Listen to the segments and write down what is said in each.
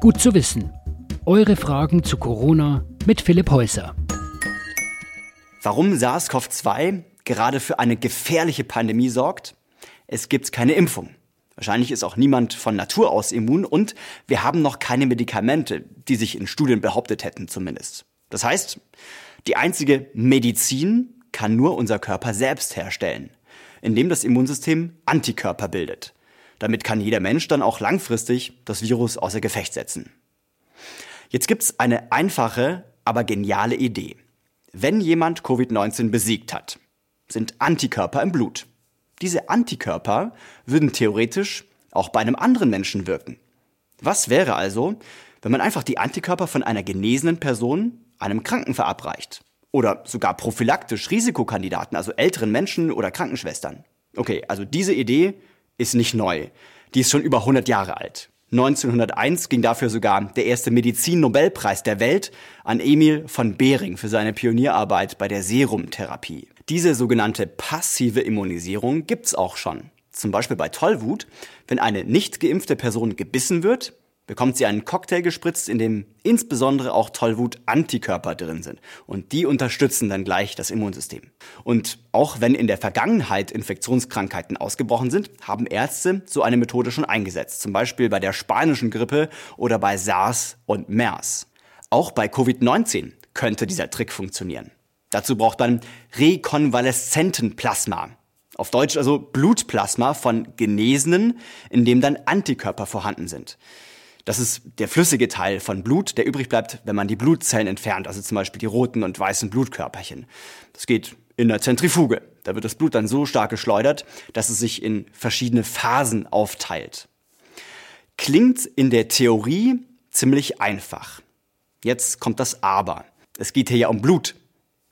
Gut zu wissen. Eure Fragen zu Corona mit Philipp Häuser. Warum SARS-CoV-2 gerade für eine gefährliche Pandemie sorgt? Es gibt keine Impfung. Wahrscheinlich ist auch niemand von Natur aus immun und wir haben noch keine Medikamente, die sich in Studien behauptet hätten zumindest. Das heißt, die einzige Medizin kann nur unser Körper selbst herstellen, indem das Immunsystem Antikörper bildet. Damit kann jeder Mensch dann auch langfristig das Virus außer Gefecht setzen. Jetzt gibt's eine einfache, aber geniale Idee. Wenn jemand Covid-19 besiegt hat, sind Antikörper im Blut. Diese Antikörper würden theoretisch auch bei einem anderen Menschen wirken. Was wäre also, wenn man einfach die Antikörper von einer genesenen Person einem Kranken verabreicht? Oder sogar prophylaktisch Risikokandidaten, also älteren Menschen oder Krankenschwestern? Okay, also diese Idee ist nicht neu. Die ist schon über 100 Jahre alt. 1901 ging dafür sogar der erste Medizin-Nobelpreis der Welt an Emil von Behring für seine Pionierarbeit bei der Serumtherapie. Diese sogenannte passive Immunisierung gibt's auch schon. Zum Beispiel bei Tollwut, wenn eine nicht geimpfte Person gebissen wird, bekommt sie einen Cocktail gespritzt, in dem insbesondere auch Tollwut-Antikörper drin sind. Und die unterstützen dann gleich das Immunsystem. Und auch wenn in der Vergangenheit Infektionskrankheiten ausgebrochen sind, haben Ärzte so eine Methode schon eingesetzt. Zum Beispiel bei der spanischen Grippe oder bei SARS und MERS. Auch bei Covid-19 könnte dieser Trick funktionieren. Dazu braucht man rekonvaleszenten Plasma. Auf Deutsch also Blutplasma von Genesenen, in dem dann Antikörper vorhanden sind. Das ist der flüssige Teil von Blut, der übrig bleibt, wenn man die Blutzellen entfernt, also zum Beispiel die roten und weißen Blutkörperchen. Das geht in der Zentrifuge. Da wird das Blut dann so stark geschleudert, dass es sich in verschiedene Phasen aufteilt. Klingt in der Theorie ziemlich einfach. Jetzt kommt das Aber. Es geht hier ja um Blut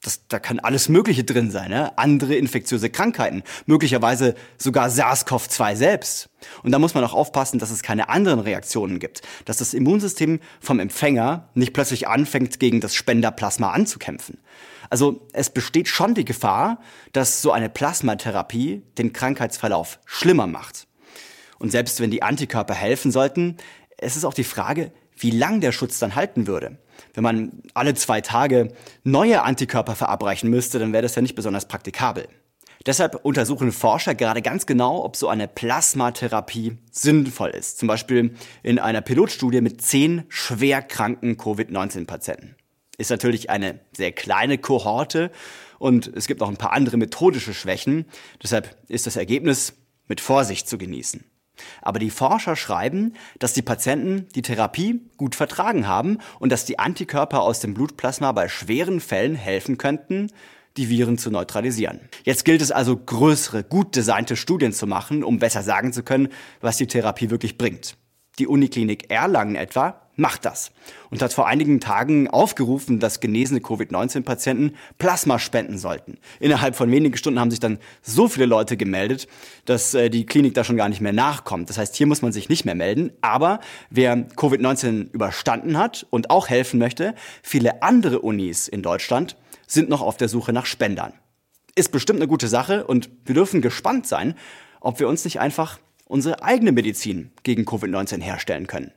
das, da kann alles Mögliche drin sein, ne? andere infektiöse Krankheiten, möglicherweise sogar SARS-CoV-2 selbst. Und da muss man auch aufpassen, dass es keine anderen Reaktionen gibt, dass das Immunsystem vom Empfänger nicht plötzlich anfängt, gegen das Spenderplasma anzukämpfen. Also es besteht schon die Gefahr, dass so eine Plasmatherapie den Krankheitsverlauf schlimmer macht. Und selbst wenn die Antikörper helfen sollten, es ist auch die Frage, wie lang der Schutz dann halten würde. Wenn man alle zwei Tage neue Antikörper verabreichen müsste, dann wäre das ja nicht besonders praktikabel. Deshalb untersuchen Forscher gerade ganz genau, ob so eine Plasmatherapie sinnvoll ist. Zum Beispiel in einer Pilotstudie mit zehn schwerkranken Covid-19-Patienten. Ist natürlich eine sehr kleine Kohorte und es gibt auch ein paar andere methodische Schwächen. Deshalb ist das Ergebnis mit Vorsicht zu genießen. Aber die Forscher schreiben, dass die Patienten die Therapie gut vertragen haben und dass die Antikörper aus dem Blutplasma bei schweren Fällen helfen könnten, die Viren zu neutralisieren. Jetzt gilt es also, größere, gut designte Studien zu machen, um besser sagen zu können, was die Therapie wirklich bringt. Die Uniklinik Erlangen etwa macht das und hat vor einigen Tagen aufgerufen, dass genesene Covid-19-Patienten Plasma spenden sollten. Innerhalb von wenigen Stunden haben sich dann so viele Leute gemeldet, dass äh, die Klinik da schon gar nicht mehr nachkommt. Das heißt, hier muss man sich nicht mehr melden. Aber wer Covid-19 überstanden hat und auch helfen möchte, viele andere Unis in Deutschland sind noch auf der Suche nach Spendern. Ist bestimmt eine gute Sache und wir dürfen gespannt sein, ob wir uns nicht einfach unsere eigene Medizin gegen Covid-19 herstellen können.